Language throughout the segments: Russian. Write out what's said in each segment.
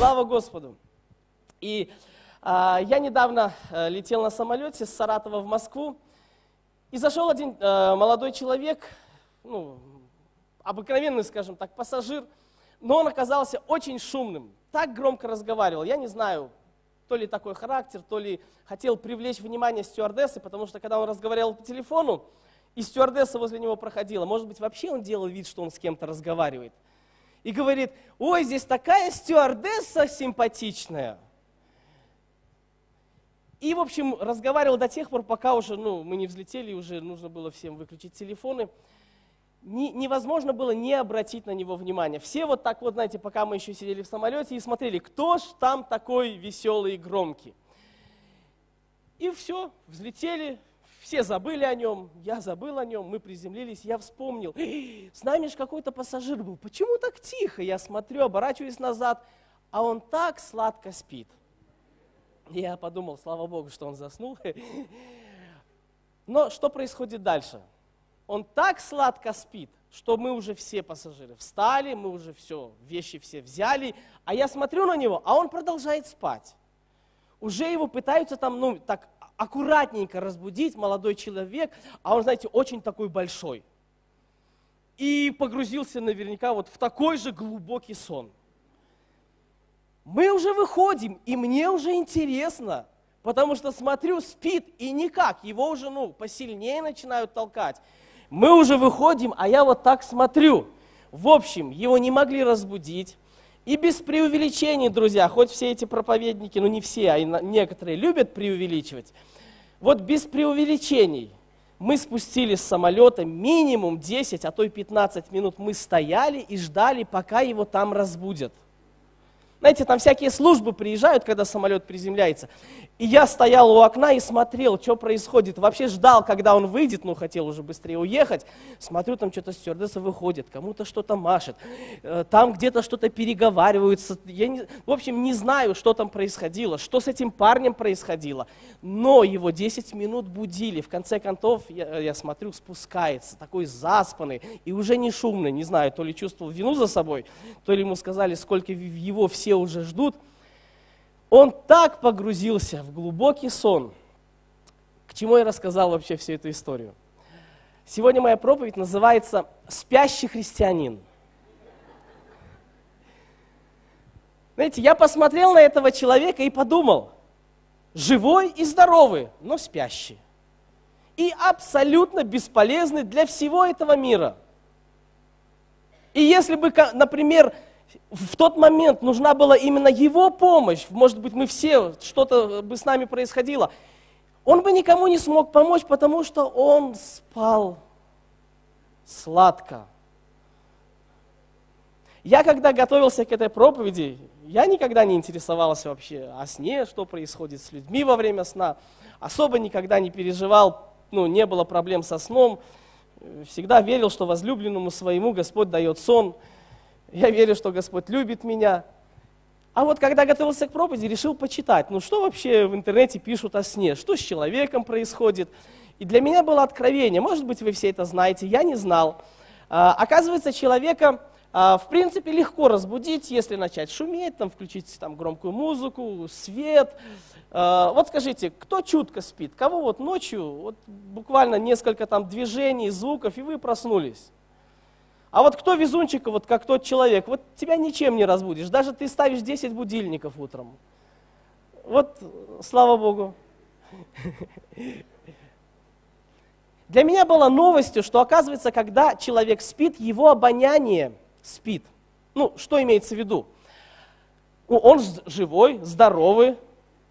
Слава Господу! И а, я недавно а, летел на самолете с Саратова в Москву, и зашел один а, молодой человек, ну, обыкновенный, скажем так, пассажир, но он оказался очень шумным, так громко разговаривал, я не знаю, то ли такой характер, то ли хотел привлечь внимание стюардессы, потому что когда он разговаривал по телефону, и стюардесса возле него проходила, может быть, вообще он делал вид, что он с кем-то разговаривает – и говорит, ой, здесь такая стюардесса симпатичная. И, в общем, разговаривал до тех пор, пока уже, ну, мы не взлетели, уже нужно было всем выключить телефоны. Не, невозможно было не обратить на него внимания. Все вот так вот, знаете, пока мы еще сидели в самолете и смотрели, кто ж там такой веселый и громкий. И все, взлетели, все забыли о нем, я забыл о нем, мы приземлились, я вспомнил. С нами же какой-то пассажир был, почему так тихо? Я смотрю, оборачиваюсь назад, а он так сладко спит. Я подумал, слава Богу, что он заснул. Но что происходит дальше? Он так сладко спит, что мы уже все пассажиры встали, мы уже все, вещи все взяли, а я смотрю на него, а он продолжает спать. Уже его пытаются там, ну, так аккуратненько разбудить молодой человек, а он, знаете, очень такой большой. И погрузился наверняка вот в такой же глубокий сон. Мы уже выходим, и мне уже интересно, потому что смотрю, спит, и никак, его уже, ну, посильнее начинают толкать. Мы уже выходим, а я вот так смотрю. В общем, его не могли разбудить, и без преувеличений, друзья, хоть все эти проповедники, ну не все, а некоторые любят преувеличивать, вот без преувеличений мы спустились с самолета минимум 10, а то и 15 минут мы стояли и ждали, пока его там разбудят. Знаете, там всякие службы приезжают, когда самолет приземляется. И я стоял у окна и смотрел, что происходит. Вообще ждал, когда он выйдет, ну, хотел уже быстрее уехать. Смотрю, там что-то стюардесса выходит, кому-то что-то машет. Э, там где-то что-то переговариваются. Я не, в общем, не знаю, что там происходило, что с этим парнем происходило. Но его 10 минут будили. В конце концов, я, я смотрю, спускается, такой заспанный и уже не шумный. Не знаю, то ли чувствовал вину за собой, то ли ему сказали, сколько его все все уже ждут, он так погрузился в глубокий сон. К чему я рассказал вообще всю эту историю? Сегодня моя проповедь называется «Спящий христианин». Знаете, я посмотрел на этого человека и подумал, живой и здоровый, но спящий. И абсолютно бесполезный для всего этого мира. И если бы, например, в тот момент нужна была именно его помощь, может быть, мы все, что-то бы с нами происходило, он бы никому не смог помочь, потому что он спал сладко. Я когда готовился к этой проповеди, я никогда не интересовался вообще о сне, что происходит с людьми во время сна. Особо никогда не переживал, ну, не было проблем со сном. Всегда верил, что возлюбленному своему Господь дает сон – я верю, что Господь любит меня. А вот когда готовился к проповеди, решил почитать, ну что вообще в интернете пишут о сне, что с человеком происходит. И для меня было откровение, может быть, вы все это знаете, я не знал. А, оказывается, человека, а, в принципе, легко разбудить, если начать шуметь, там, включить там, громкую музыку, свет. А, вот скажите, кто чутко спит? Кого вот ночью, вот буквально несколько там движений, звуков, и вы проснулись? А вот кто везунчик, вот как тот человек, вот тебя ничем не разбудишь. Даже ты ставишь 10 будильников утром. Вот, слава Богу. Для меня было новостью, что оказывается, когда человек спит, его обоняние спит. Ну, что имеется в виду? Ну, он живой, здоровый.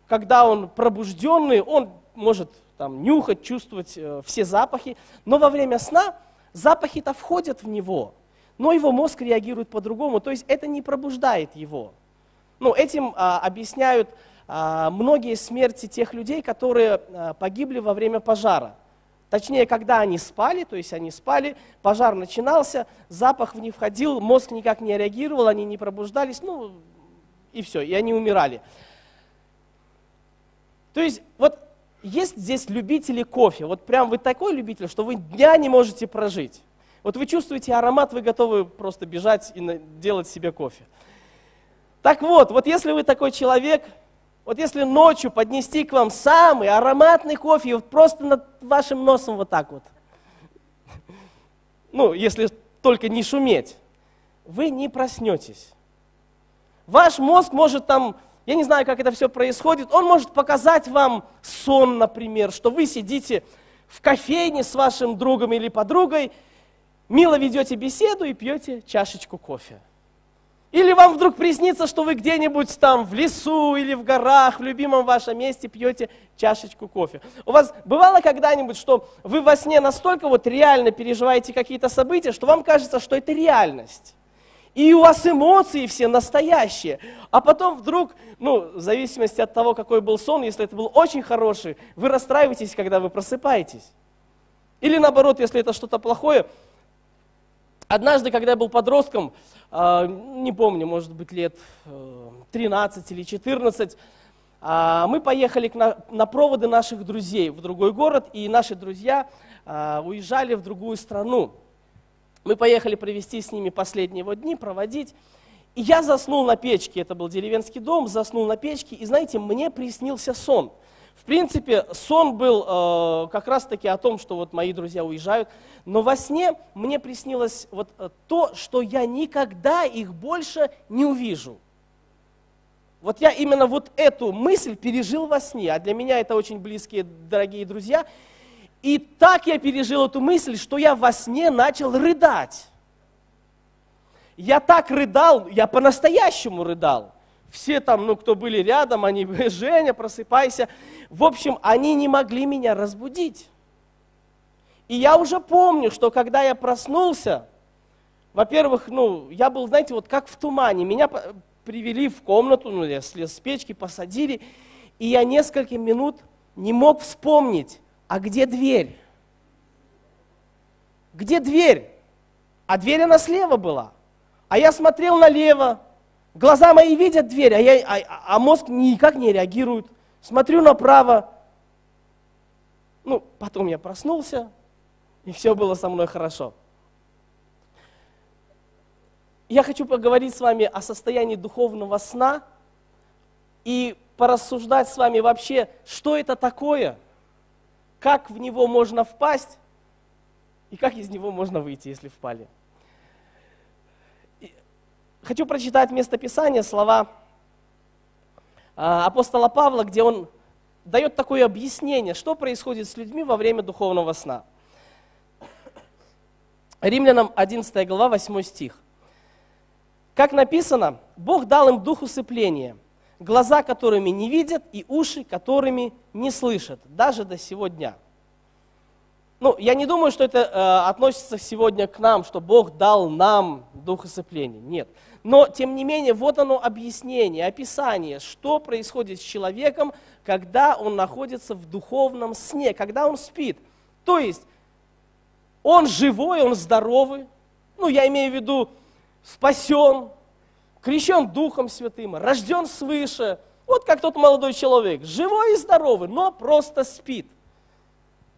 Когда он пробужденный, он может там, нюхать, чувствовать э, все запахи. Но во время сна запахи-то входят в него, но его мозг реагирует по-другому, то есть это не пробуждает его. Ну, этим а, объясняют а, многие смерти тех людей, которые а, погибли во время пожара. Точнее, когда они спали, то есть они спали, пожар начинался, запах в них входил, мозг никак не реагировал, они не пробуждались, ну и все, и они умирали. То есть вот есть здесь любители кофе. Вот прям вы такой любитель, что вы дня не можете прожить. Вот вы чувствуете аромат, вы готовы просто бежать и делать себе кофе. Так вот, вот если вы такой человек, вот если ночью поднести к вам самый ароматный кофе, вот просто над вашим носом вот так вот, ну, если только не шуметь, вы не проснетесь. Ваш мозг может там, я не знаю, как это все происходит, он может показать вам сон, например, что вы сидите в кофейне с вашим другом или подругой, мило ведете беседу и пьете чашечку кофе. Или вам вдруг приснится, что вы где-нибудь там в лесу или в горах, в любимом вашем месте пьете чашечку кофе. У вас бывало когда-нибудь, что вы во сне настолько вот реально переживаете какие-то события, что вам кажется, что это реальность. И у вас эмоции все настоящие. А потом вдруг, ну, в зависимости от того, какой был сон, если это был очень хороший, вы расстраиваетесь, когда вы просыпаетесь. Или наоборот, если это что-то плохое. Однажды, когда я был подростком, а, не помню, может быть, лет 13 э, или 14, а, мы поехали на проводы наших друзей в другой город, и наши друзья а, уезжали в другую страну. Мы поехали провести с ними последние его дни, проводить. И я заснул на печке, это был деревенский дом, заснул на печке, и знаете, мне приснился сон – в принципе, сон был э, как раз-таки о том, что вот мои друзья уезжают, но во сне мне приснилось вот э, то, что я никогда их больше не увижу. Вот я именно вот эту мысль пережил во сне, а для меня это очень близкие, дорогие друзья. И так я пережил эту мысль, что я во сне начал рыдать. Я так рыдал, я по-настоящему рыдал. Все там, ну, кто были рядом, они, Женя, просыпайся. В общем, они не могли меня разбудить. И я уже помню, что когда я проснулся, во-первых, ну, я был, знаете, вот как в тумане. Меня привели в комнату, ну, я слез с печки, посадили, и я несколько минут не мог вспомнить, а где дверь? Где дверь? А дверь она слева была. А я смотрел налево, Глаза мои видят дверь, а, я, а, а мозг никак не реагирует. Смотрю направо. Ну, потом я проснулся, и все было со мной хорошо. Я хочу поговорить с вами о состоянии духовного сна и порассуждать с вами вообще, что это такое, как в него можно впасть и как из него можно выйти, если впали. Хочу прочитать местописание, слова а, апостола Павла, где он дает такое объяснение, что происходит с людьми во время духовного сна. Римлянам 11 глава, 8 стих. Как написано, Бог дал им дух усыпления, глаза которыми не видят и уши которыми не слышат, даже до сего дня. Ну, я не думаю, что это э, относится сегодня к нам, что Бог дал нам дух усыпления. Нет. Но, тем не менее, вот оно объяснение, описание, что происходит с человеком, когда он находится в духовном сне, когда он спит. То есть, он живой, он здоровый, ну, я имею в виду, спасен, крещен Духом Святым, рожден свыше, вот как тот молодой человек, живой и здоровый, но просто спит.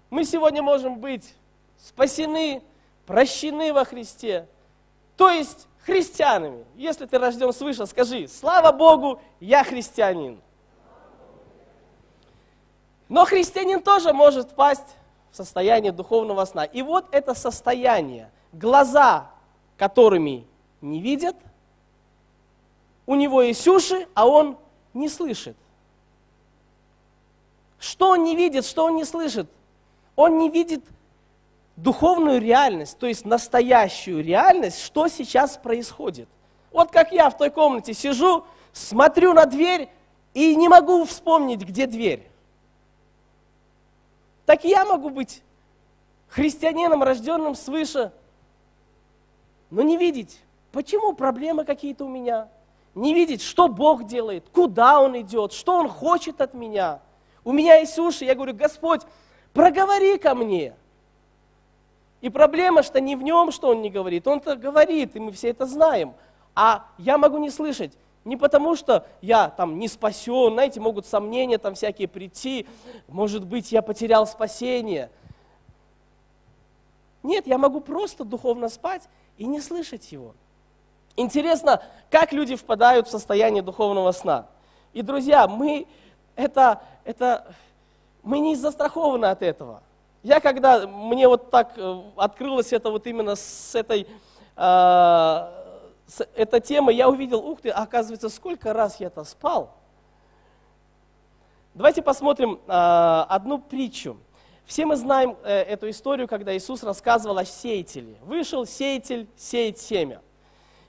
Мы сегодня можем быть спасены, прощены во Христе. То есть христианами. Если ты рожден свыше, скажи, слава Богу, я христианин. Но христианин тоже может впасть в состояние духовного сна. И вот это состояние, глаза, которыми не видят, у него есть уши, а он не слышит. Что он не видит, что он не слышит? Он не видит духовную реальность, то есть настоящую реальность, что сейчас происходит. Вот как я в той комнате сижу, смотрю на дверь и не могу вспомнить, где дверь. Так я могу быть христианином, рожденным свыше, но не видеть, почему проблемы какие-то у меня, не видеть, что Бог делает, куда Он идет, что Он хочет от меня. У меня есть уши, я говорю, Господь, проговори ко мне – и проблема, что не в нем, что он не говорит. Он-то говорит, и мы все это знаем. А я могу не слышать. Не потому, что я там не спасен, знаете, могут сомнения там всякие прийти, может быть, я потерял спасение. Нет, я могу просто духовно спать и не слышать его. Интересно, как люди впадают в состояние духовного сна. И, друзья, мы, это, это, мы не застрахованы от этого. Я когда, мне вот так э, открылось это вот именно с этой, э, с этой темы, я увидел, ух ты, оказывается, сколько раз я это спал. Давайте посмотрим э, одну притчу. Все мы знаем э, эту историю, когда Иисус рассказывал о сеятеле. Вышел сеятель сеять семя.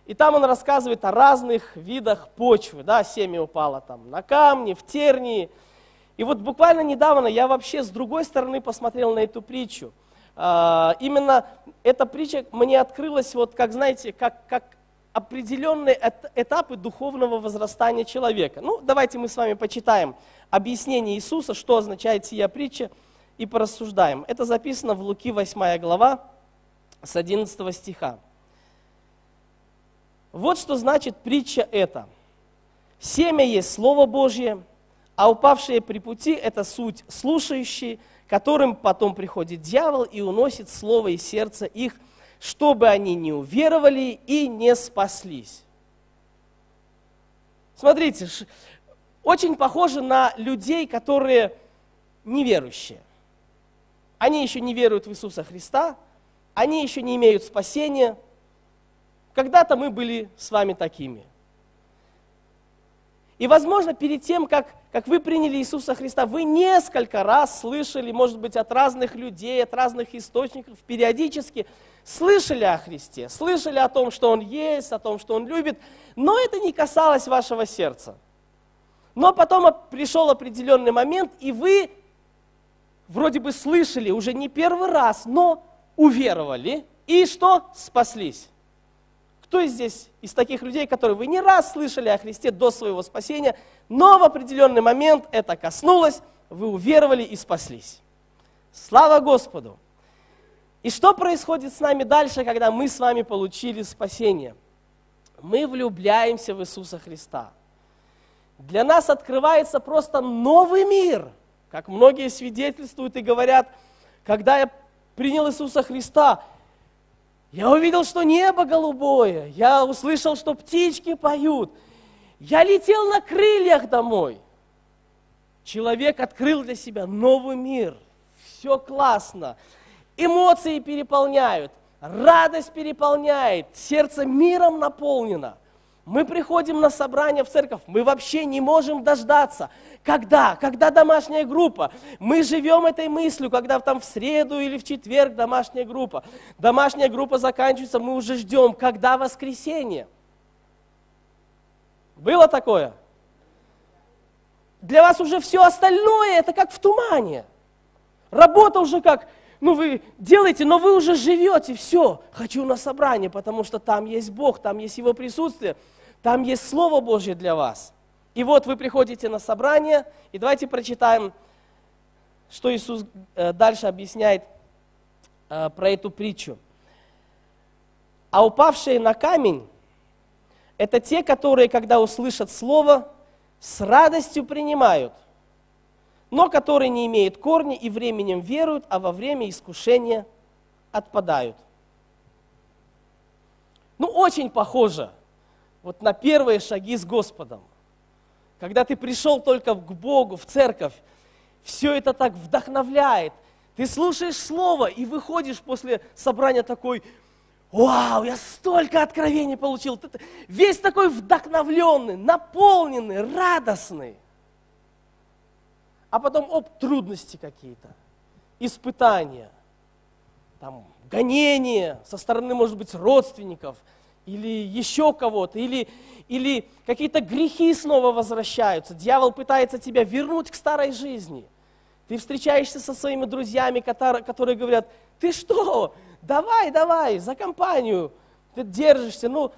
И там он рассказывает о разных видах почвы. Да, семя упало там на камни, в тернии. И вот буквально недавно я вообще с другой стороны посмотрел на эту притчу. А, именно эта притча мне открылась, вот как знаете, как, как определенные этапы духовного возрастания человека. Ну, давайте мы с вами почитаем объяснение Иисуса, что означает сия притча, и порассуждаем. Это записано в Луки 8 глава с 11 стиха. Вот что значит притча эта. Семя есть Слово Божье, а упавшие при пути – это суть слушающие, которым потом приходит дьявол и уносит слово из сердца их, чтобы они не уверовали и не спаслись. Смотрите, очень похоже на людей, которые неверующие. Они еще не веруют в Иисуса Христа, они еще не имеют спасения. Когда-то мы были с вами такими. И, возможно, перед тем, как, как вы приняли Иисуса Христа, вы несколько раз слышали, может быть, от разных людей, от разных источников, периодически слышали о Христе, слышали о том, что Он есть, о том, что Он любит, но это не касалось вашего сердца. Но потом пришел определенный момент, и вы вроде бы слышали уже не первый раз, но уверовали, и что? Спаслись. Кто здесь, из таких людей, которые вы не раз слышали о Христе до своего спасения, но в определенный момент это коснулось, вы уверовали и спаслись. Слава Господу! И что происходит с нами дальше, когда мы с вами получили спасение? Мы влюбляемся в Иисуса Христа. Для нас открывается просто новый мир, как многие свидетельствуют и говорят, когда я принял Иисуса Христа, я увидел, что небо голубое. Я услышал, что птички поют. Я летел на крыльях домой. Человек открыл для себя новый мир. Все классно. Эмоции переполняют. Радость переполняет. Сердце миром наполнено. Мы приходим на собрание в церковь, мы вообще не можем дождаться. Когда? Когда домашняя группа? Мы живем этой мыслью, когда там в среду или в четверг домашняя группа. Домашняя группа заканчивается, мы уже ждем, когда воскресенье. Было такое? Для вас уже все остальное, это как в тумане. Работа уже как, ну вы делаете, но вы уже живете, все, хочу на собрание, потому что там есть Бог, там есть Его присутствие, там есть Слово Божье для вас. И вот вы приходите на собрание, и давайте прочитаем, что Иисус э, дальше объясняет э, про эту притчу. А упавшие на камень – это те, которые, когда услышат Слово, с радостью принимают – но которые не имеют корня и временем веруют, а во время искушения отпадают. Ну, очень похоже вот на первые шаги с Господом. Когда ты пришел только к Богу, в церковь, все это так вдохновляет. Ты слушаешь Слово и выходишь после собрания такой, вау, я столько откровений получил. Ты весь такой вдохновленный, наполненный, радостный а потом, оп, трудности какие-то, испытания, там, гонения со стороны, может быть, родственников или еще кого-то, или, или какие-то грехи снова возвращаются. Дьявол пытается тебя вернуть к старой жизни. Ты встречаешься со своими друзьями, которые, говорят, ты что, давай, давай, за компанию, ты держишься. Ну,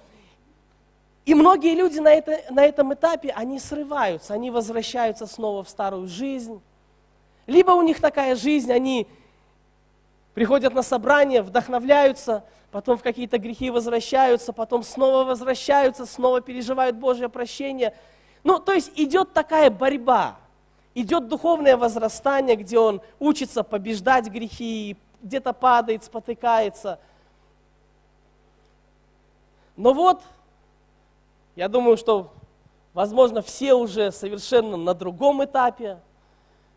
и многие люди на, это, на этом этапе, они срываются, они возвращаются снова в старую жизнь. Либо у них такая жизнь, они приходят на собрание, вдохновляются, потом в какие-то грехи возвращаются, потом снова возвращаются, снова переживают Божье прощение. Ну, то есть идет такая борьба, идет духовное возрастание, где он учится побеждать грехи, где-то падает, спотыкается. Но вот Я думаю, что, возможно, все уже совершенно на другом этапе.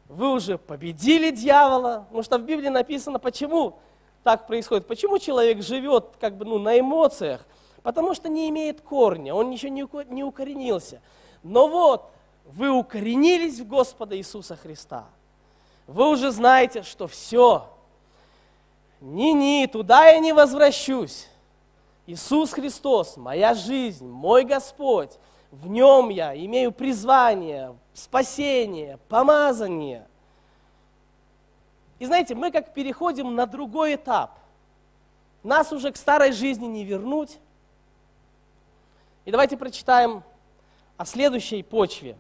Вы уже победили дьявола. Потому что в Библии написано, почему так происходит. Почему человек живет как бы ну, на эмоциях? Потому что не имеет корня, он еще не укоренился. Но вот, вы укоренились в Господа Иисуса Христа. Вы уже знаете, что все, ни-ни, туда я не возвращусь. Иисус Христос, моя жизнь, мой Господь, в нем я имею призвание, спасение, помазание. И знаете, мы как переходим на другой этап. Нас уже к старой жизни не вернуть. И давайте прочитаем о следующей почве.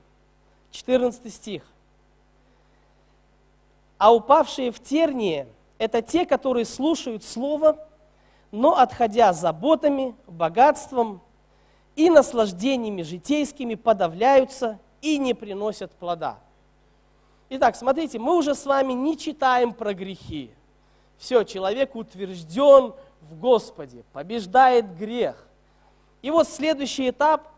14 стих. А упавшие в тернии – это те, которые слушают Слово, но отходя заботами, богатством и наслаждениями житейскими подавляются и не приносят плода. Итак, смотрите, мы уже с вами не читаем про грехи. Все, человек утвержден в Господе, побеждает грех. И вот следующий этап,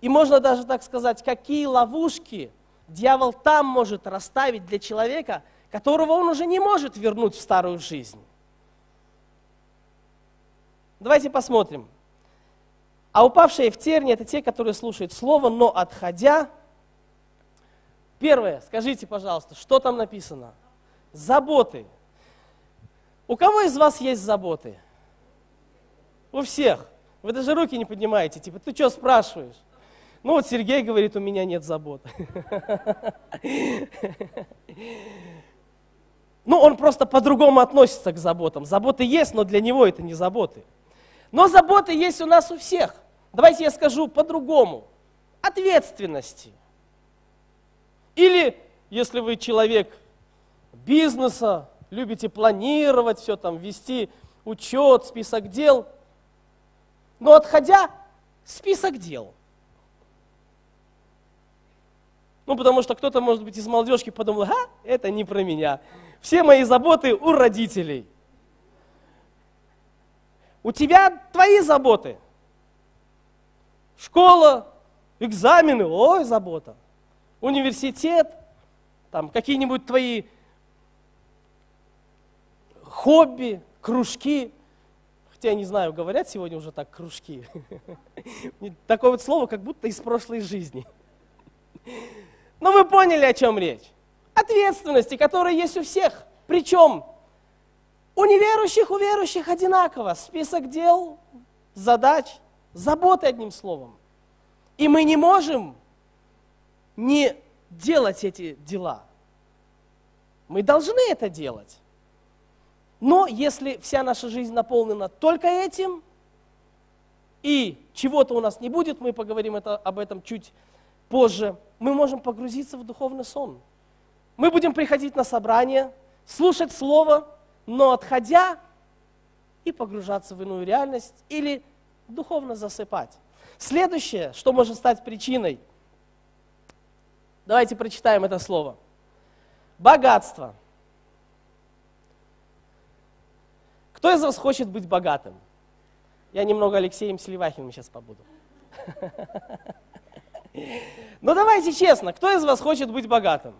и можно даже так сказать, какие ловушки дьявол там может расставить для человека, которого он уже не может вернуть в старую жизнь. Давайте посмотрим. А упавшие в терни – это те, которые слушают Слово, но отходя. Первое, скажите, пожалуйста, что там написано? Заботы. У кого из вас есть заботы? У всех. Вы даже руки не поднимаете, типа, ты что спрашиваешь? Ну вот Сергей говорит, у меня нет забот. Ну, он просто по-другому относится к заботам. Заботы есть, но для него это не заботы. Но заботы есть у нас у всех. Давайте я скажу по-другому. Ответственности. Или, если вы человек бизнеса, любите планировать все там, вести учет, список дел – но отходя, список дел. Ну, потому что кто-то, может быть, из молодежки подумал, а, это не про меня. Все мои заботы у родителей. У тебя твои заботы. Школа, экзамены, ой, забота. Университет, там какие-нибудь твои хобби, кружки. Хотя я не знаю, говорят сегодня уже так кружки. Такое вот слово, как будто из прошлой жизни. Но вы поняли, о чем речь. Ответственности, которые есть у всех. Причем у неверующих, у верующих одинаково. Список дел, задач, заботы одним словом. И мы не можем не делать эти дела. Мы должны это делать. Но если вся наша жизнь наполнена только этим, и чего-то у нас не будет, мы поговорим это, об этом чуть позже, мы можем погрузиться в духовный сон. Мы будем приходить на собрание, слушать Слово, но отходя и погружаться в иную реальность или духовно засыпать. Следующее, что может стать причиной, давайте прочитаем это слово. Богатство – Кто из вас хочет быть богатым? Я немного Алексеем Селивахиным сейчас побуду. Ну давайте честно, кто из вас хочет быть богатым?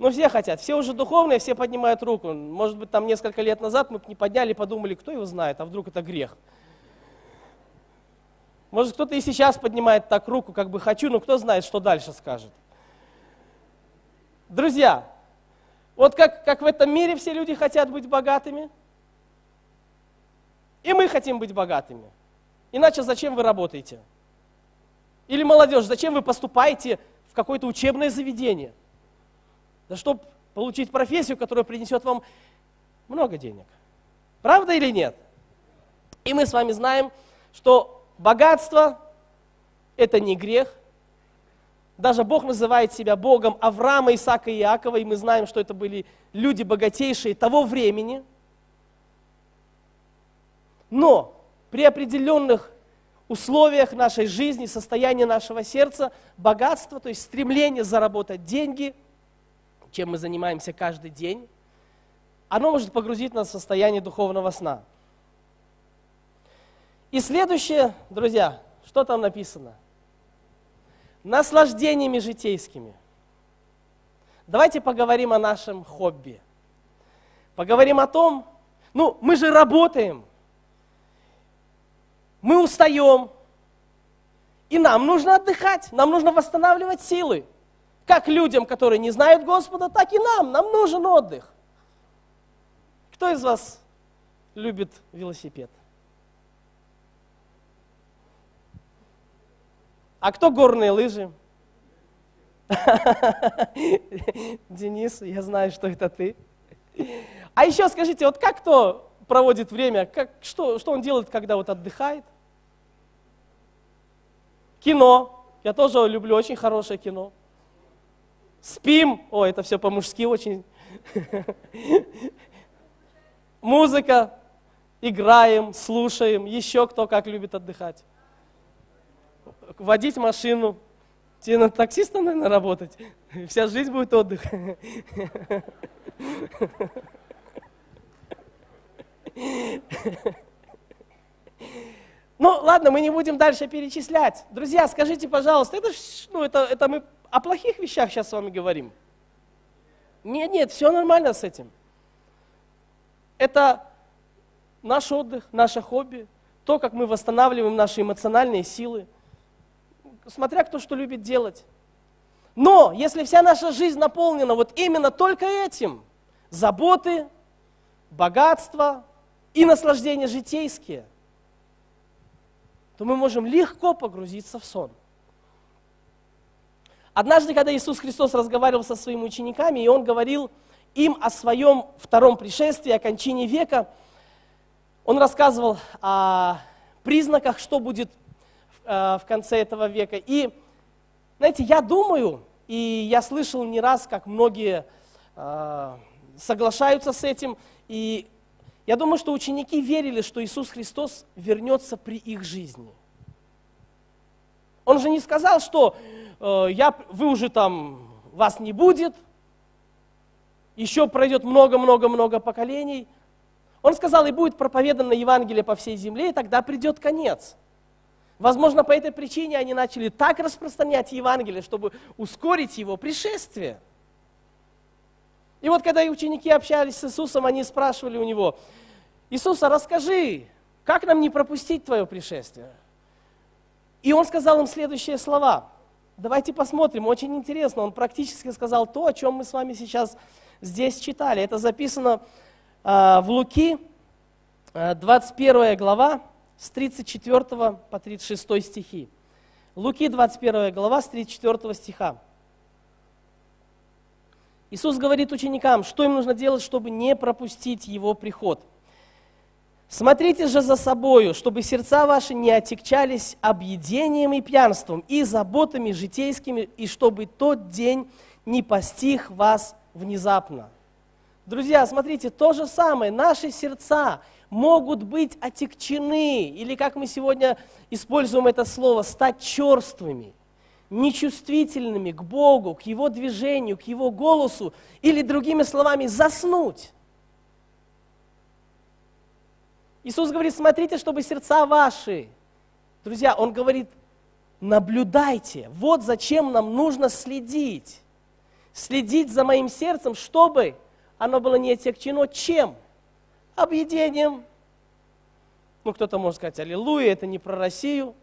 Ну все хотят, все уже духовные, все поднимают руку. Может быть, там несколько лет назад мы не подняли, подумали, кто его знает, а вдруг это грех. Может, кто-то и сейчас поднимает так руку, как бы хочу, но кто знает, что дальше скажет. Друзья, вот как, как в этом мире все люди хотят быть богатыми, и мы хотим быть богатыми. Иначе зачем вы работаете? Или молодежь, зачем вы поступаете в какое-то учебное заведение? Да чтобы получить профессию, которая принесет вам много денег. Правда или нет? И мы с вами знаем, что богатство – это не грех, даже Бог называет себя Богом Авраама, Исаака и Иакова, и мы знаем, что это были люди богатейшие того времени. Но при определенных условиях нашей жизни, состояния нашего сердца, богатство, то есть стремление заработать деньги, чем мы занимаемся каждый день, оно может погрузить нас в состояние духовного сна. И следующее, друзья, Что там написано? Наслаждениями житейскими. Давайте поговорим о нашем хобби. Поговорим о том, ну, мы же работаем, мы устаем, и нам нужно отдыхать, нам нужно восстанавливать силы. Как людям, которые не знают Господа, так и нам, нам нужен отдых. Кто из вас любит велосипед? А кто горные лыжи? Денис, я знаю, что это ты. А еще скажите, вот как кто проводит время, как, что, что он делает, когда вот отдыхает? Кино. Я тоже люблю очень хорошее кино. Спим. О, это все по-мужски очень. Музыка. Играем, слушаем. Еще кто как любит отдыхать? Водить машину. Тебе на таксистом, наверное, работать. Вся жизнь будет отдых. Ну, ладно, мы не будем дальше перечислять. Друзья, скажите, пожалуйста, это, ну, это, это мы о плохих вещах сейчас с вами говорим? Нет, нет, все нормально с этим. Это наш отдых, наше хобби, то, как мы восстанавливаем наши эмоциональные силы, смотря кто что любит делать. Но если вся наша жизнь наполнена вот именно только этим, заботы, богатство и наслаждения житейские, то мы можем легко погрузиться в сон. Однажды, когда Иисус Христос разговаривал со своими учениками, и Он говорил им о своем втором пришествии, о кончине века, Он рассказывал о признаках, что будет Э, в конце этого века. И, знаете, я думаю, и я слышал не раз, как многие э, соглашаются с этим, и я думаю, что ученики верили, что Иисус Христос вернется при их жизни. Он же не сказал, что я, вы уже там, вас не будет, еще пройдет много-много-много поколений. Он сказал, и будет проповедано Евангелие по всей земле, и тогда придет конец. Возможно, по этой причине они начали так распространять Евангелие, чтобы ускорить его пришествие. И вот когда ученики общались с Иисусом, они спрашивали у него, Иисуса, расскажи, как нам не пропустить твое пришествие? И он сказал им следующие слова. Давайте посмотрим, очень интересно. Он практически сказал то, о чем мы с вами сейчас здесь читали. Это записано э, в Луки, э, 21 глава, с 34 по 36 стихи. Луки 21 глава с 34 стиха. Иисус говорит ученикам, что им нужно делать, чтобы не пропустить Его приход. Смотрите же за собою, чтобы сердца ваши не отягчались объедением и пьянством, и заботами житейскими, и чтобы тот день не постиг вас внезапно. Друзья, смотрите, то же самое, наши сердца могут быть отекчены, или как мы сегодня используем это слово, стать черствыми, нечувствительными к Богу, к Его движению, к Его голосу, или другими словами, заснуть. Иисус говорит, смотрите, чтобы сердца ваши, друзья, Он говорит, наблюдайте, вот зачем нам нужно следить. Следить за моим сердцем, чтобы оно было не отягчено чем? объедением. Ну, кто-то может сказать, аллилуйя, это не про Россию,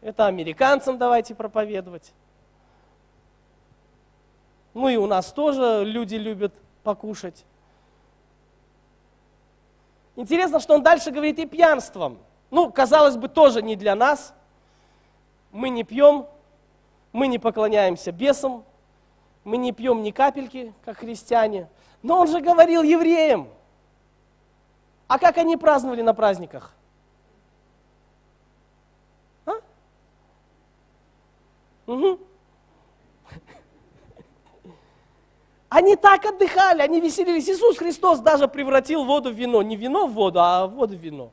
это американцам давайте проповедовать. Ну и у нас тоже люди любят покушать. Интересно, что он дальше говорит и пьянством. Ну, казалось бы, тоже не для нас. Мы не пьем, мы не поклоняемся бесам, мы не пьем ни капельки, как христиане. Но он же говорил евреям, а как они праздновали на праздниках? А? Угу. Они так отдыхали, они веселились. Иисус Христос даже превратил воду в вино. Не вино в воду, а воду в вино.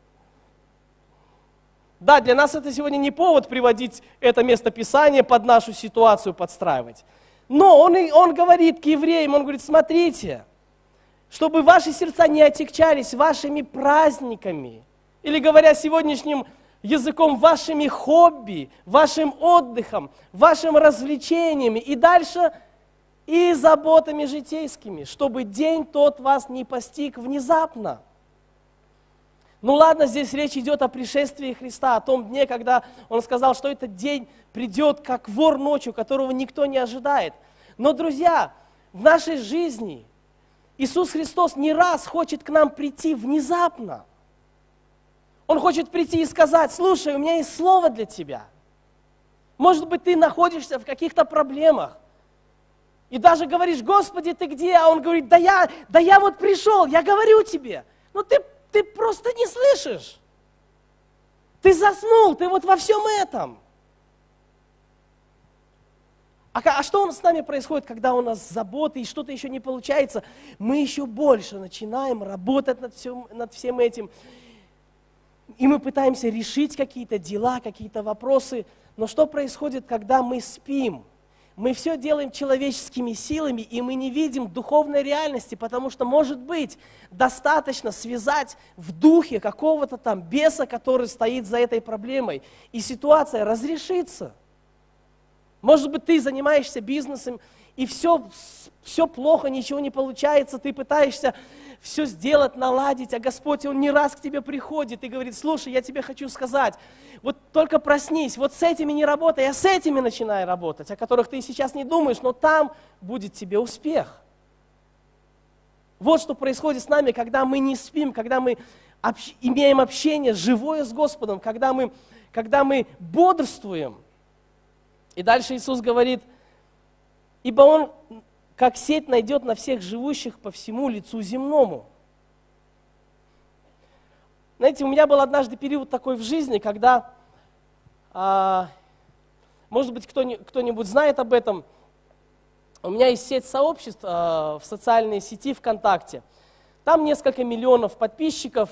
Да, для нас это сегодня не повод приводить это место Писания под нашу ситуацию подстраивать. Но он, он говорит к евреям, он говорит, смотрите, чтобы ваши сердца не отягчались вашими праздниками. Или говоря сегодняшним языком вашими хобби, вашим отдыхом, вашим развлечениями и дальше и заботами житейскими, чтобы день тот вас не постиг внезапно. Ну ладно, здесь речь идет о пришествии Христа, о том дне, когда Он сказал, что этот день придет как вор ночью, которого никто не ожидает. Но, друзья, в нашей жизни Иисус Христос не раз хочет к нам прийти внезапно. Он хочет прийти и сказать, слушай, у меня есть слово для тебя. Может быть, ты находишься в каких-то проблемах. И даже говоришь, Господи, ты где? А он говорит, да я, да я вот пришел, я говорю тебе. Но ты ты просто не слышишь. Ты заснул, ты вот во всем этом. А, а что с нами происходит, когда у нас заботы и что-то еще не получается? Мы еще больше начинаем работать над всем, над всем этим. И мы пытаемся решить какие-то дела, какие-то вопросы. Но что происходит, когда мы спим? Мы все делаем человеческими силами, и мы не видим духовной реальности, потому что, может быть, достаточно связать в духе какого-то там беса, который стоит за этой проблемой, и ситуация разрешится. Может быть, ты занимаешься бизнесом, и все, все плохо, ничего не получается, ты пытаешься все сделать, наладить, а Господь, Он не раз к тебе приходит и говорит, слушай, я тебе хочу сказать, вот только проснись, вот с этими не работай, а с этими начинай работать, о которых ты сейчас не думаешь, но там будет тебе успех. Вот что происходит с нами, когда мы не спим, когда мы общ- имеем общение живое с Господом, когда мы, когда мы бодрствуем. И дальше Иисус говорит, ибо Он как сеть найдет на всех живущих по всему лицу земному. Знаете, у меня был однажды период такой в жизни, когда, а, может быть, кто-нибудь знает об этом, у меня есть сеть сообществ а, в социальной сети ВКонтакте. Там несколько миллионов подписчиков,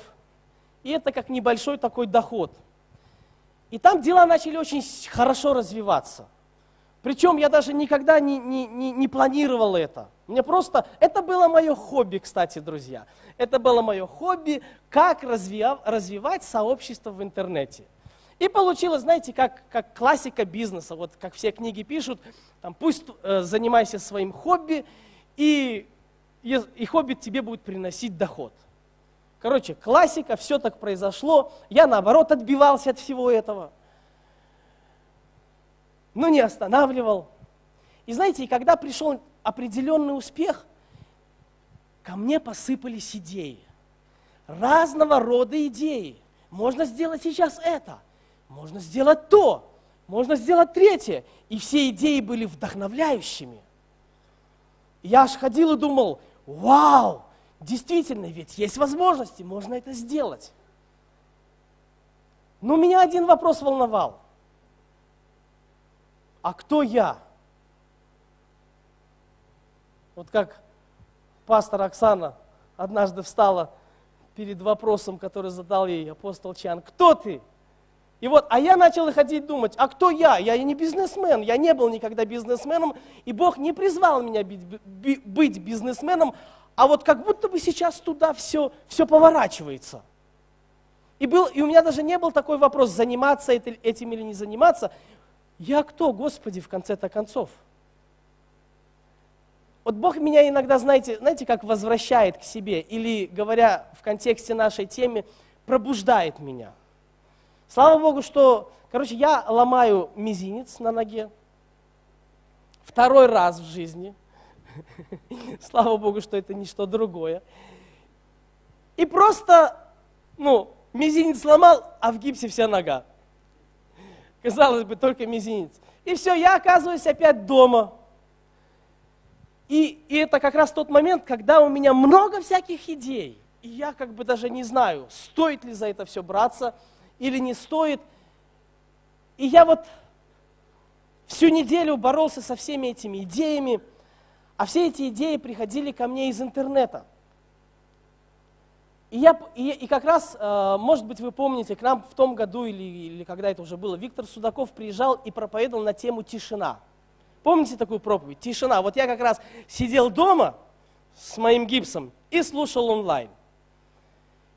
и это как небольшой такой доход. И там дела начали очень хорошо развиваться – причем я даже никогда не, не, не, не планировал это. Мне просто, это было мое хобби, кстати, друзья. Это было мое хобби, как развив, развивать сообщество в интернете. И получилось, знаете, как, как классика бизнеса, вот как все книги пишут, там, пусть э, занимайся своим хобби, и, и, и хобби тебе будет приносить доход. Короче, классика, все так произошло. Я, наоборот, отбивался от всего этого но не останавливал. И знаете, когда пришел определенный успех, ко мне посыпались идеи. Разного рода идеи. Можно сделать сейчас это, можно сделать то, можно сделать третье. И все идеи были вдохновляющими. Я аж ходил и думал, вау, действительно, ведь есть возможности, можно это сделать. Но меня один вопрос волновал а кто я? Вот как пастор Оксана однажды встала перед вопросом, который задал ей апостол Чан. Кто ты? И вот, а я начал ходить думать, а кто я? Я не бизнесмен, я не был никогда бизнесменом, и Бог не призвал меня быть бизнесменом, а вот как будто бы сейчас туда все, все поворачивается. И, был, и у меня даже не был такой вопрос, заниматься этим или не заниматься. Я кто, Господи, в конце-то концов? Вот Бог меня иногда, знаете, знаете, как возвращает к себе, или, говоря в контексте нашей темы, пробуждает меня. Слава Богу, что, короче, я ломаю мизинец на ноге, второй раз в жизни. Слава Богу, что это не что другое. И просто, ну, мизинец сломал, а в гипсе вся нога. Казалось бы, только мизинец. И все, я оказываюсь опять дома. И, и это как раз тот момент, когда у меня много всяких идей. И я как бы даже не знаю, стоит ли за это все браться или не стоит. И я вот всю неделю боролся со всеми этими идеями, а все эти идеи приходили ко мне из интернета. И, я, и, и как раз, э, может быть, вы помните, к нам в том году или, или когда это уже было, Виктор Судаков приезжал и проповедовал на тему тишина. Помните такую проповедь? Тишина. Вот я как раз сидел дома с моим гипсом и слушал онлайн.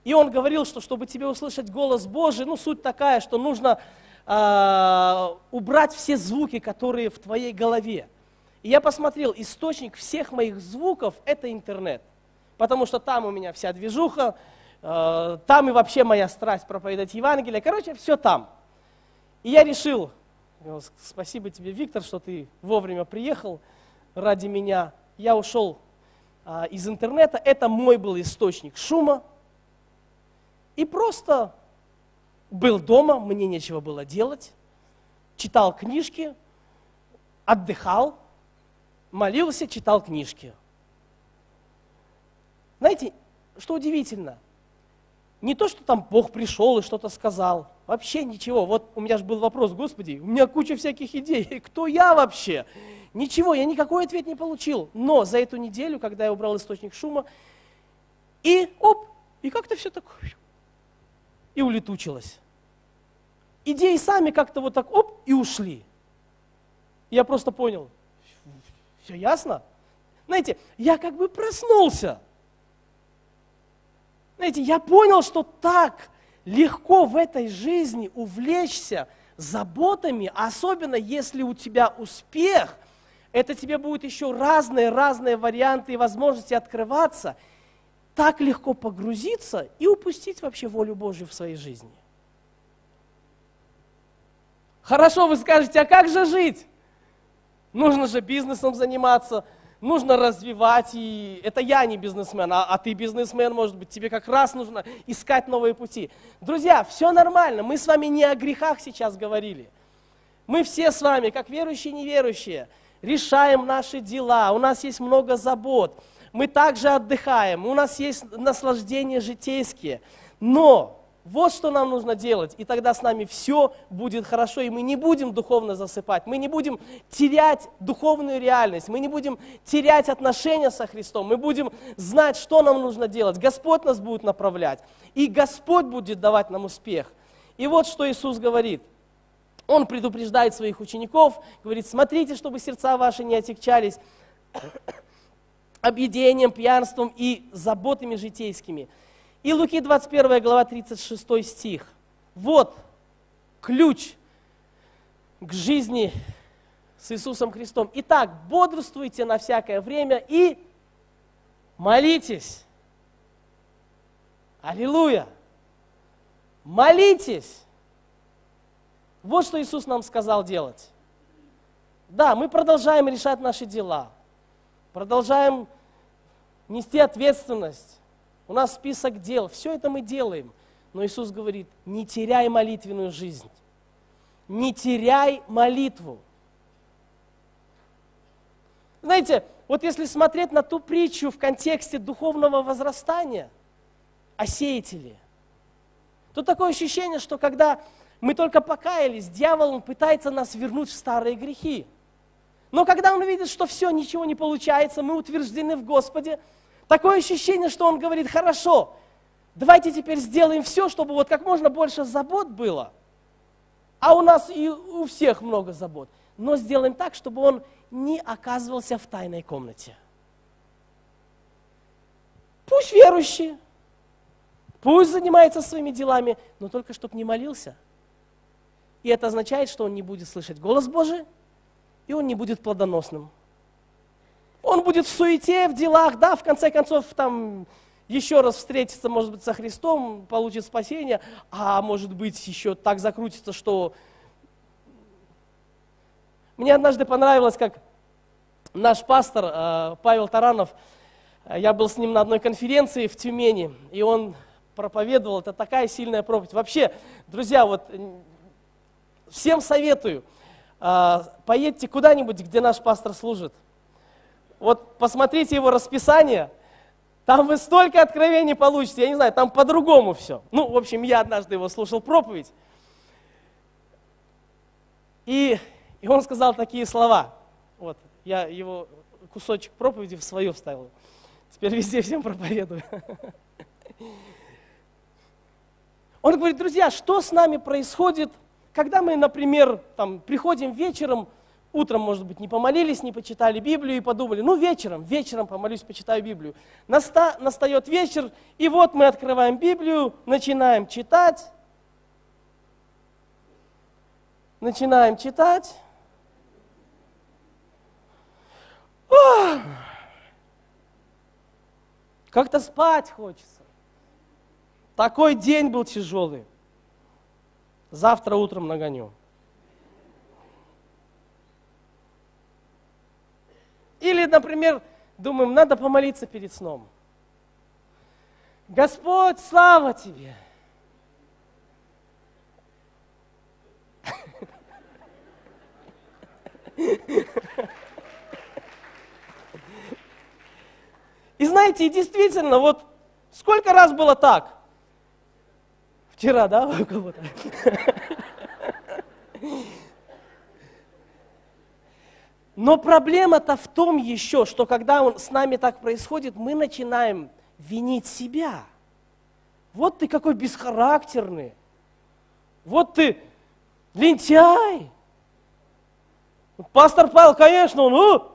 И он говорил, что чтобы тебе услышать голос Божий, ну суть такая, что нужно э, убрать все звуки, которые в твоей голове. И я посмотрел, источник всех моих звуков – это интернет. Потому что там у меня вся движуха, э, там и вообще моя страсть проповедовать Евангелие. Короче, все там. И я решил, спасибо тебе, Виктор, что ты вовремя приехал ради меня. Я ушел э, из интернета, это мой был источник шума, и просто был дома, мне нечего было делать, читал книжки, отдыхал, молился, читал книжки. Знаете, что удивительно, не то, что там Бог пришел и что-то сказал, вообще ничего. Вот у меня же был вопрос, Господи, у меня куча всяких идей, кто я вообще? Ничего, я никакой ответ не получил. Но за эту неделю, когда я убрал источник шума, и оп, и как-то все так и улетучилась. Идеи сами как-то вот так оп и ушли. Я просто понял, все ясно? Знаете, я как бы проснулся. Знаете, я понял, что так легко в этой жизни увлечься заботами, особенно если у тебя успех, это тебе будет еще разные-разные варианты и возможности открываться – так легко погрузиться и упустить вообще волю Божью в своей жизни. Хорошо, вы скажете, а как же жить? Нужно же бизнесом заниматься, нужно развивать, и это я не бизнесмен, а, а ты бизнесмен, может быть, тебе как раз нужно искать новые пути. Друзья, все нормально, мы с вами не о грехах сейчас говорили. Мы все с вами, как верующие и неверующие, решаем наши дела, у нас есть много забот – мы также отдыхаем, у нас есть наслаждения житейские. Но вот что нам нужно делать, и тогда с нами все будет хорошо, и мы не будем духовно засыпать, мы не будем терять духовную реальность, мы не будем терять отношения со Христом, мы будем знать, что нам нужно делать. Господь нас будет направлять, и Господь будет давать нам успех. И вот что Иисус говорит. Он предупреждает своих учеников, говорит, смотрите, чтобы сердца ваши не отягчались объедением, пьянством и заботами житейскими. И Луки 21 глава 36 стих. Вот ключ к жизни с Иисусом Христом. Итак, бодрствуйте на всякое время и молитесь. Аллилуйя! Молитесь! Вот что Иисус нам сказал делать. Да, мы продолжаем решать наши дела – продолжаем нести ответственность. У нас список дел, все это мы делаем. Но Иисус говорит, не теряй молитвенную жизнь, не теряй молитву. Знаете, вот если смотреть на ту притчу в контексте духовного возрастания о сеятеле, то такое ощущение, что когда мы только покаялись, дьявол он пытается нас вернуть в старые грехи. Но когда он видит, что все, ничего не получается, мы утверждены в Господе, такое ощущение, что он говорит, хорошо, давайте теперь сделаем все, чтобы вот как можно больше забот было. А у нас и у всех много забот. Но сделаем так, чтобы он не оказывался в тайной комнате. Пусть верующий, пусть занимается своими делами, но только чтобы не молился. И это означает, что он не будет слышать голос Божий, и он не будет плодоносным. Он будет в суете, в делах, да, в конце концов, там, еще раз встретиться, может быть, со Христом, получит спасение, а может быть, еще так закрутится, что... Мне однажды понравилось, как наш пастор э, Павел Таранов, э, я был с ним на одной конференции в Тюмени, и он проповедовал, это такая сильная проповедь. Вообще, друзья, вот всем советую – а, поедьте куда-нибудь, где наш пастор служит. Вот посмотрите его расписание, там вы столько откровений получите, я не знаю, там по-другому все. Ну, в общем, я однажды его слушал проповедь, и, и он сказал такие слова. Вот, я его кусочек проповеди в свою вставил. Теперь везде всем проповедую. Он говорит, друзья, что с нами происходит – когда мы, например, там, приходим вечером утром, может быть, не помолились, не почитали Библию и подумали, ну вечером, вечером помолюсь, почитаю Библию. Наста, настает вечер, и вот мы открываем Библию, начинаем читать, начинаем читать. Как-то спать хочется. Такой день был тяжелый. Завтра утром нагоню. Или, например, думаем, надо помолиться перед сном. Господь, слава Тебе! И знаете, действительно, вот сколько раз было так? Вчера, да, у кого-то? Но проблема-то в том еще, что когда он, с нами так происходит, мы начинаем винить себя. Вот ты какой бесхарактерный. Вот ты лентяй. Пастор Павел, конечно, он ну,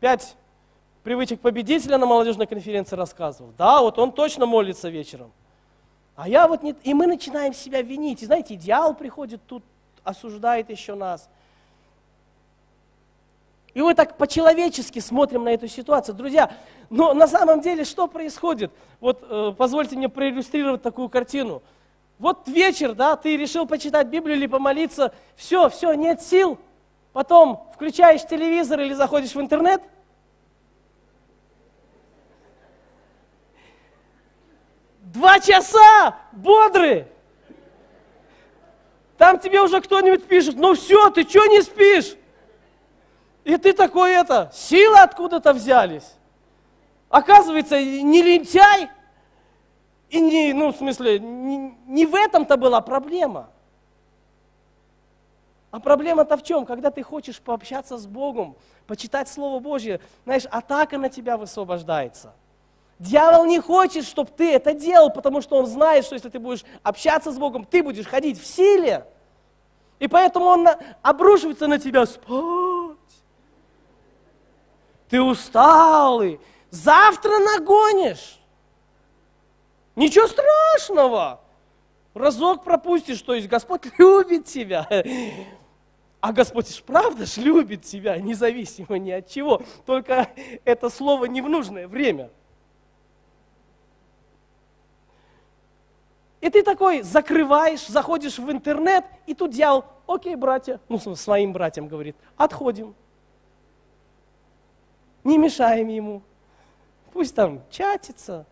пять привычек победителя на молодежной конференции рассказывал. Да, вот он точно молится вечером. А я вот не... И мы начинаем себя винить. И знаете, идеал приходит тут, осуждает еще нас. И мы так по-человечески смотрим на эту ситуацию. Друзья, но на самом деле что происходит? Вот э, позвольте мне проиллюстрировать такую картину. Вот вечер, да, ты решил почитать Библию или помолиться, все, все, нет сил. Потом включаешь телевизор или заходишь в интернет. Два часа бодрый. Там тебе уже кто-нибудь пишет, ну все, ты что не спишь? И ты такой это, силы откуда-то взялись. Оказывается, не лентяй, и не, ну, в смысле, не, не в этом-то была проблема. А проблема-то в чем? Когда ты хочешь пообщаться с Богом, почитать Слово Божье, знаешь, атака на тебя высвобождается. Дьявол не хочет, чтобы ты это делал, потому что он знает, что если ты будешь общаться с Богом, ты будешь ходить в силе. И поэтому он обрушивается на тебя спать ты усталый, завтра нагонишь. Ничего страшного. Разок пропустишь, то есть Господь любит тебя. А Господь ж правда ж любит тебя, независимо ни от чего. Только это слово не в нужное время. И ты такой закрываешь, заходишь в интернет, и тут дьявол, окей, братья, ну, своим братьям говорит, отходим не мешаем ему. Пусть там чатится,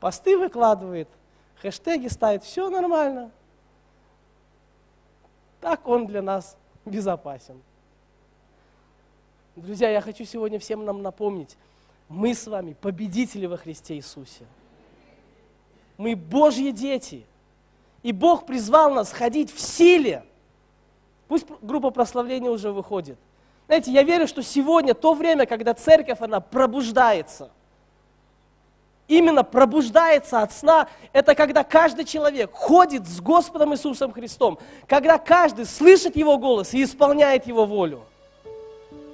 посты выкладывает, хэштеги ставит, все нормально. Так он для нас безопасен. Друзья, я хочу сегодня всем нам напомнить, мы с вами победители во Христе Иисусе. Мы Божьи дети. И Бог призвал нас ходить в силе. Пусть группа прославления уже выходит. Знаете, я верю, что сегодня то время, когда церковь, она пробуждается. Именно пробуждается от сна, это когда каждый человек ходит с Господом Иисусом Христом, когда каждый слышит Его голос и исполняет Его волю.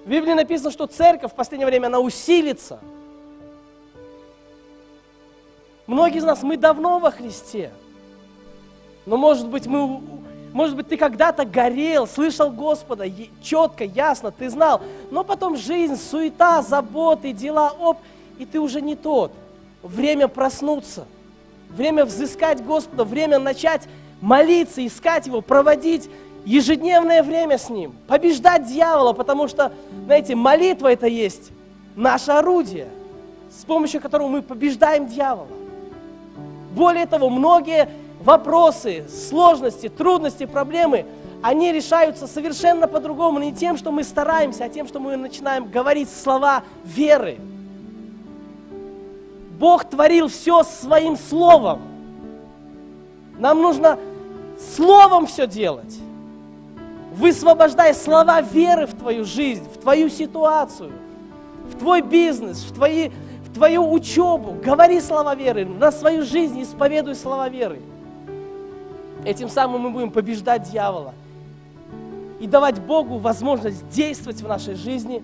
В Библии написано, что церковь в последнее время, она усилится. Многие из нас, мы давно во Христе, но, может быть, мы может быть, ты когда-то горел, слышал Господа, четко, ясно, ты знал, но потом жизнь, суета, заботы, дела, оп, и ты уже не тот. Время проснуться, время взыскать Господа, время начать молиться, искать Его, проводить ежедневное время с Ним, побеждать дьявола, потому что, знаете, молитва это есть наше орудие, с помощью которого мы побеждаем дьявола. Более того, многие вопросы, сложности, трудности, проблемы, они решаются совершенно по-другому, не тем, что мы стараемся, а тем, что мы начинаем говорить слова веры. Бог творил все своим словом. Нам нужно словом все делать. Высвобождай слова веры в твою жизнь, в твою ситуацию, в твой бизнес, в, твои, в твою учебу. Говори слова веры, на свою жизнь исповедуй слова веры. Этим самым мы будем побеждать дьявола. и давать Богу возможность действовать в нашей жизни,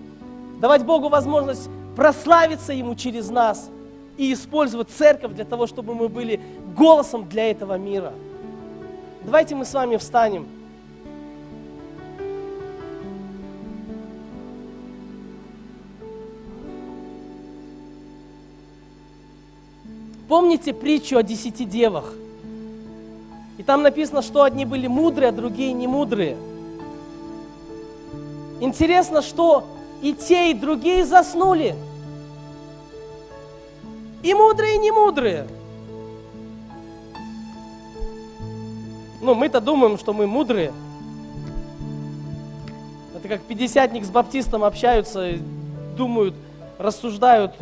давать Богу возможность прославиться Ему через нас и использовать церковь для того, чтобы мы были голосом для этого мира. Давайте мы с вами встанем. Помните притчу о десяти девах? И там написано, что одни были мудрые, а другие не мудрые. Интересно, что и те, и другие заснули. И мудрые, и не мудрые. Ну, мы-то думаем, что мы мудрые. Это как пятидесятник с баптистом общаются, думают, рассуждают,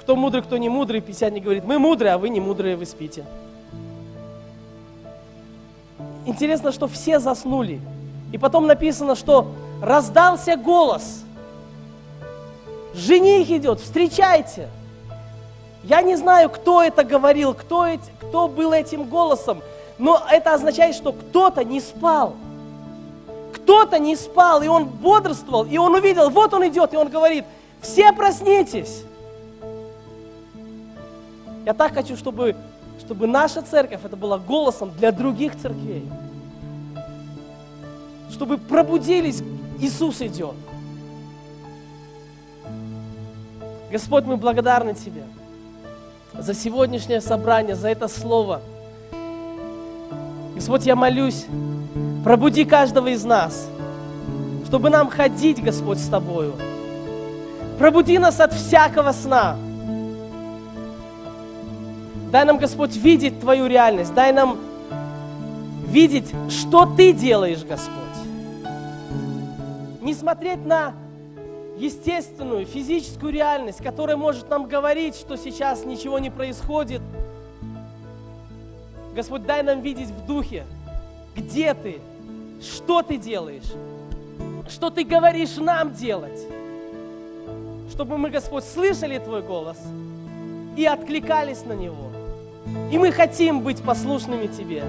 кто мудрый, кто не мудрый, пятидесятник говорит, мы мудрые, а вы не мудрые, вы спите. Интересно, что все заснули. И потом написано, что раздался голос. Жених идет, встречайте. Я не знаю, кто это говорил, кто, эти, кто был этим голосом, но это означает, что кто-то не спал. Кто-то не спал, и он бодрствовал, и он увидел, вот он идет, и он говорит, все проснитесь. Я так хочу, чтобы, чтобы наша церковь это была голосом для других церквей. Чтобы пробудились, Иисус идет. Господь, мы благодарны Тебе за сегодняшнее собрание, за это слово. Господь, я молюсь, пробуди каждого из нас, чтобы нам ходить, Господь, с Тобою. Пробуди нас от всякого сна. Дай нам, Господь, видеть Твою реальность. Дай нам видеть, что Ты делаешь, Господь. Не смотреть на естественную, физическую реальность, которая может нам говорить, что сейчас ничего не происходит. Господь, дай нам видеть в духе, где Ты, что Ты делаешь, что Ты говоришь нам делать, чтобы мы, Господь, слышали Твой голос и откликались на Него. И мы хотим быть послушными Тебе.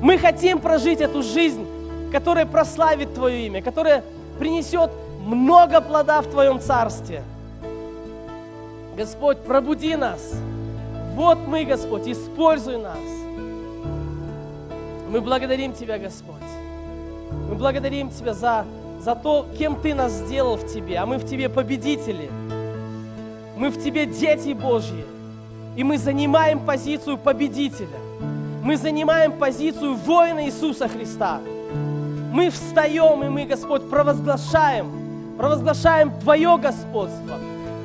Мы хотим прожить эту жизнь, которая прославит Твое имя, которая принесет много плода в Твоем Царстве. Господь, пробуди нас. Вот мы, Господь, используй нас. Мы благодарим Тебя, Господь. Мы благодарим Тебя за, за то, кем Ты нас сделал в Тебе, а мы в Тебе победители. Мы в Тебе дети Божьи. И мы занимаем позицию победителя. Мы занимаем позицию воина Иисуса Христа. Мы встаем, и мы, Господь, провозглашаем, провозглашаем Твое господство,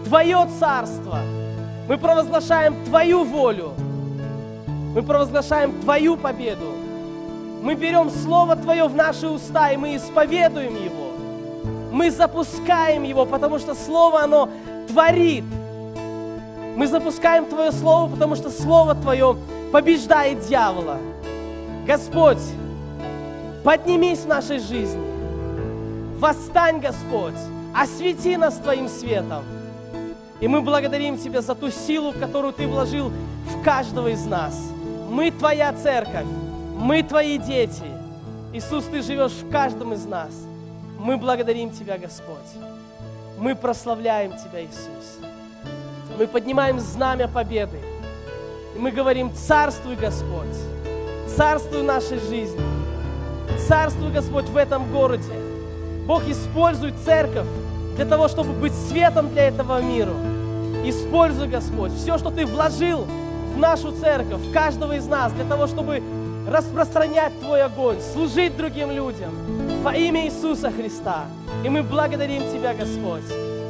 Твое царство. Мы провозглашаем Твою волю. Мы провозглашаем Твою победу. Мы берем Слово Твое в наши уста, и мы исповедуем его. Мы запускаем его, потому что Слово, оно творит – мы запускаем Твое Слово, потому что Слово Твое побеждает дьявола. Господь, поднимись в нашей жизни. Восстань, Господь, освети нас Твоим светом. И мы благодарим Тебя за ту силу, которую Ты вложил в каждого из нас. Мы Твоя церковь, мы Твои дети. Иисус, Ты живешь в каждом из нас. Мы благодарим Тебя, Господь. Мы прославляем Тебя, Иисус. Мы поднимаем знамя победы. И мы говорим, царствуй, Господь, царствуй нашей жизни. Царствуй, Господь, в этом городе. Бог использует церковь для того, чтобы быть светом для этого мира. Используй, Господь, все, что Ты вложил в нашу церковь, в каждого из нас, для того, чтобы распространять Твой огонь, служить другим людям во имя Иисуса Христа. И мы благодарим Тебя, Господь,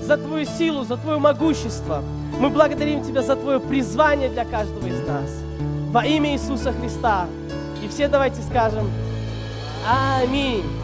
за Твою силу, за Твое могущество, мы благодарим Тебя за Твое призвание для каждого из нас. Во имя Иисуса Христа. И все давайте скажем Аминь.